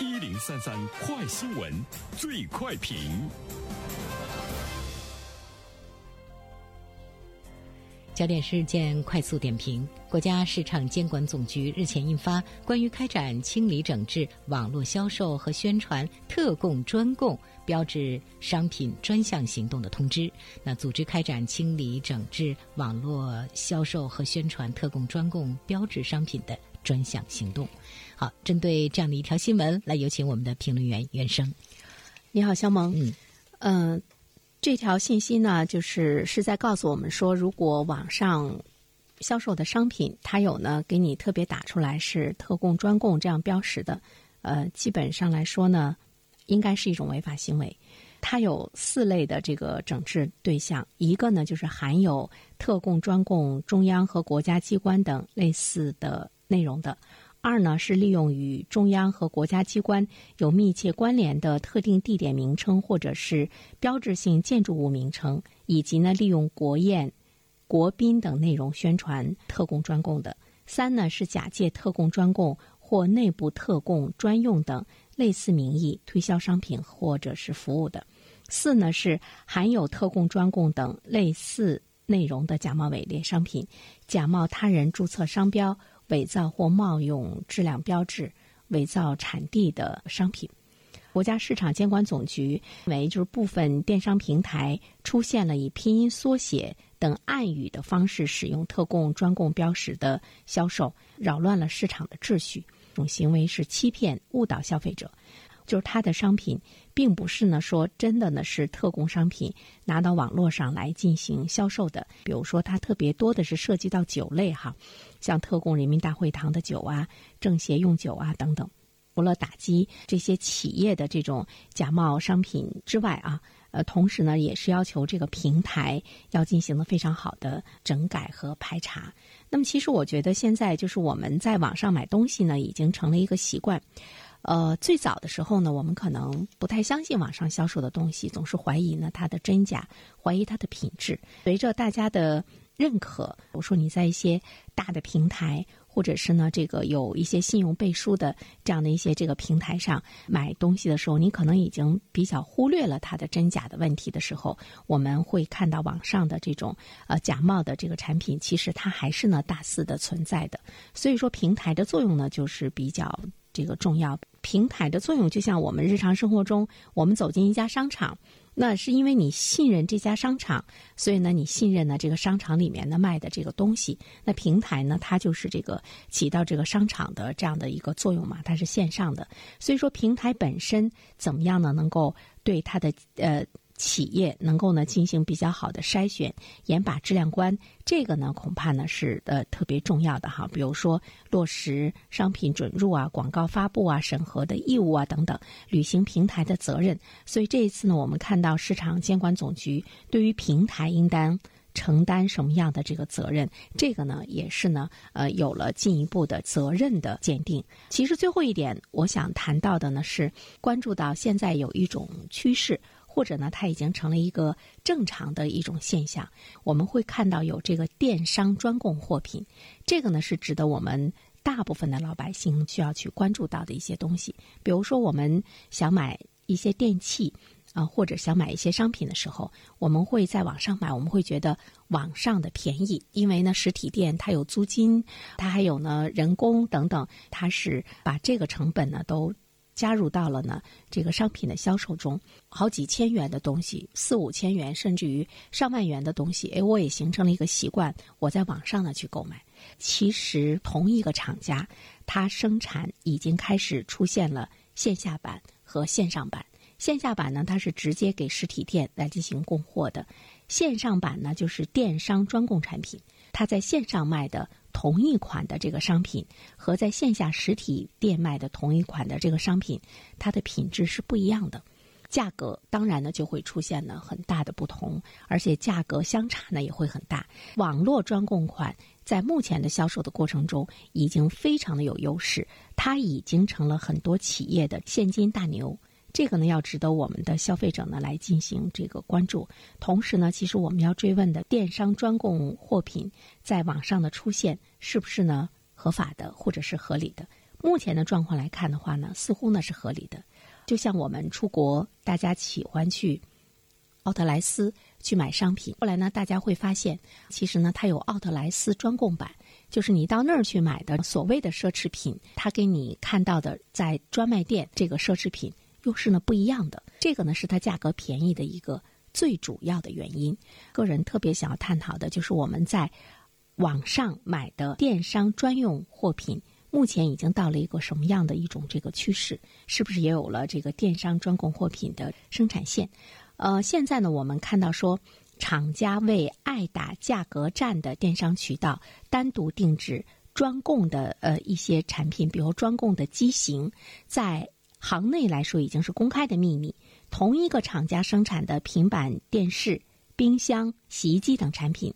一零三三快新闻，最快评。焦点事件快速点评：国家市场监管总局日前印发《关于开展清理整治网络销售和宣传特供专供标志商品专项行动的通知》，那组织开展清理整治网络销售和宣传特供专供标志商品的专项行动。好，针对这样的一条新闻，来有请我们的评论员袁生。你好，肖萌。嗯嗯、这条信息呢，就是是在告诉我们说，如果网上销售的商品，它有呢给你特别打出来是特供、专供这样标识的，呃，基本上来说呢，应该是一种违法行为。它有四类的这个整治对象，一个呢就是含有特供、专供、中央和国家机关等类似的内容的；二呢是利用与中央和国家机关有密切关联的特定地点名称或者是标志性建筑物名称，以及呢利用国宴、国宾等内容宣传特供、专供的；三呢是假借特供、专供或内部特供、专用等类似名义推销商品或者是服务的。四呢是含有特供、专供等类似内容的假冒伪劣商品，假冒他人注册商标、伪造或冒用质量标志、伪造产地的商品。国家市场监管总局认为，就是部分电商平台出现了以拼音缩写等暗语的方式使用特供、专供标识的销售，扰乱了市场的秩序。这种行为是欺骗、误导消费者。就是它的商品，并不是呢说真的呢是特供商品拿到网络上来进行销售的。比如说，它特别多的是涉及到酒类哈，像特供人民大会堂的酒啊、政协用酒啊等等。除了打击这些企业的这种假冒商品之外啊，呃，同时呢，也是要求这个平台要进行的非常好的整改和排查。那么，其实我觉得现在就是我们在网上买东西呢，已经成了一个习惯。呃，最早的时候呢，我们可能不太相信网上销售的东西，总是怀疑呢它的真假，怀疑它的品质。随着大家的认可，我说你在一些大的平台，或者是呢这个有一些信用背书的这样的一些这个平台上买东西的时候，你可能已经比较忽略了它的真假的问题的时候，我们会看到网上的这种呃假冒的这个产品，其实它还是呢大肆的存在的。所以说，平台的作用呢，就是比较这个重要。平台的作用就像我们日常生活中，我们走进一家商场，那是因为你信任这家商场，所以呢，你信任呢这个商场里面呢卖的这个东西。那平台呢，它就是这个起到这个商场的这样的一个作用嘛，它是线上的。所以说，平台本身怎么样呢？能够对它的呃。企业能够呢进行比较好的筛选，严把质量关，这个呢恐怕呢是呃特别重要的哈。比如说落实商品准入啊、广告发布啊、审核的义务啊等等，履行平台的责任。所以这一次呢，我们看到市场监管总局对于平台应当承担什么样的这个责任，这个呢也是呢呃有了进一步的责任的鉴定。其实最后一点，我想谈到的呢是关注到现在有一种趋势。或者呢，它已经成了一个正常的一种现象。我们会看到有这个电商专供货品，这个呢是值得我们大部分的老百姓需要去关注到的一些东西。比如说，我们想买一些电器啊、或者想买一些商品的时候，我们会在网上买，我们会觉得网上的便宜，因为呢，实体店它有租金，它还有呢人工等等，它是把这个成本呢都。加入到了呢这个商品的销售中，好几千元的东西，四五千元，甚至于上万元的东西，哎，我也形成了一个习惯，我在网上呢去购买。其实同一个厂家，它生产已经开始出现了线下版和线上版。线下版呢，它是直接给实体店来进行供货的；线上版呢，就是电商专供产品，它在线上卖的。同一款的这个商品和在线下实体店卖的同一款的这个商品，它的品质是不一样的，价格当然呢就会出现了很大的不同，而且价格相差呢也会很大。网络专供款在目前的销售的过程中已经非常的有优势，它已经成了很多企业的现金大牛。这个呢，要值得我们的消费者呢来进行这个关注。同时呢，其实我们要追问的电商专供货品在网上的出现是不是呢合法的或者是合理的？目前的状况来看的话呢，似乎呢是合理的。就像我们出国，大家喜欢去奥特莱斯去买商品，后来呢，大家会发现，其实呢，它有奥特莱斯专供版，就是你到那儿去买的所谓的奢侈品，它给你看到的在专卖店这个奢侈品又是呢不一样的。这个呢是它价格便宜的一个最主要的原因。个人特别想要探讨的就是我们在网上买的电商专用货品。目前已经到了一个什么样的一种这个趋势？是不是也有了这个电商专供货品的生产线？呃，现在呢，我们看到说，厂家为爱打价格战的电商渠道单独定制专供的呃一些产品，比如专供的机型，在行内来说已经是公开的秘密。同一个厂家生产的平板电视、冰箱、洗衣机等产品。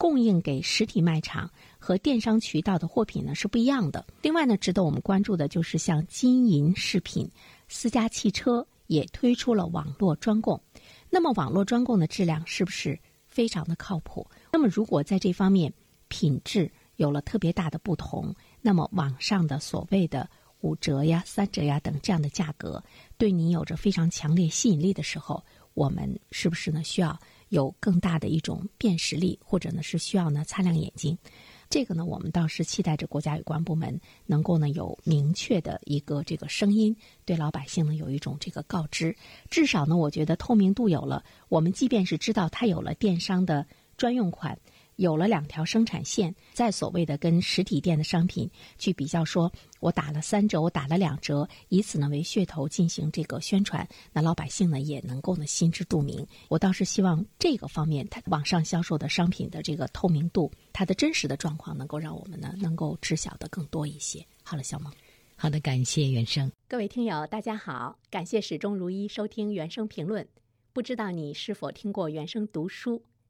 供应给实体卖场和电商渠道的货品呢是不一样的。另外呢，值得我们关注的就是像金银饰品、私家汽车也推出了网络专供。那么网络专供的质量是不是非常的靠谱？那么如果在这方面品质有了特别大的不同，那么网上的所谓的五折呀、三折呀等这样的价格，对你有着非常强烈吸引力的时候，我们是不是呢需要？有更大的一种辨识力，或者呢是需要呢擦亮眼睛，这个呢我们倒是期待着国家有关部门能够呢有明确的一个这个声音，对老百姓呢有一种这个告知。至少呢，我觉得透明度有了，我们即便是知道它有了电商的专用款。有了两条生产线，在所谓的跟实体店的商品去比较，说我打了三折，我打了两折，以此呢为噱头进行这个宣传，那老百姓呢也能够呢心知肚明。我倒是希望这个方面，它网上销售的商品的这个透明度，它的真实的状况，能够让我们呢能够知晓的更多一些。好了，小萌，好的，感谢原生。各位听友，大家好，感谢始终如一收听原生评论。不知道你是否听过原生读书？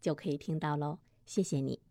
就可以听到喽，谢谢你。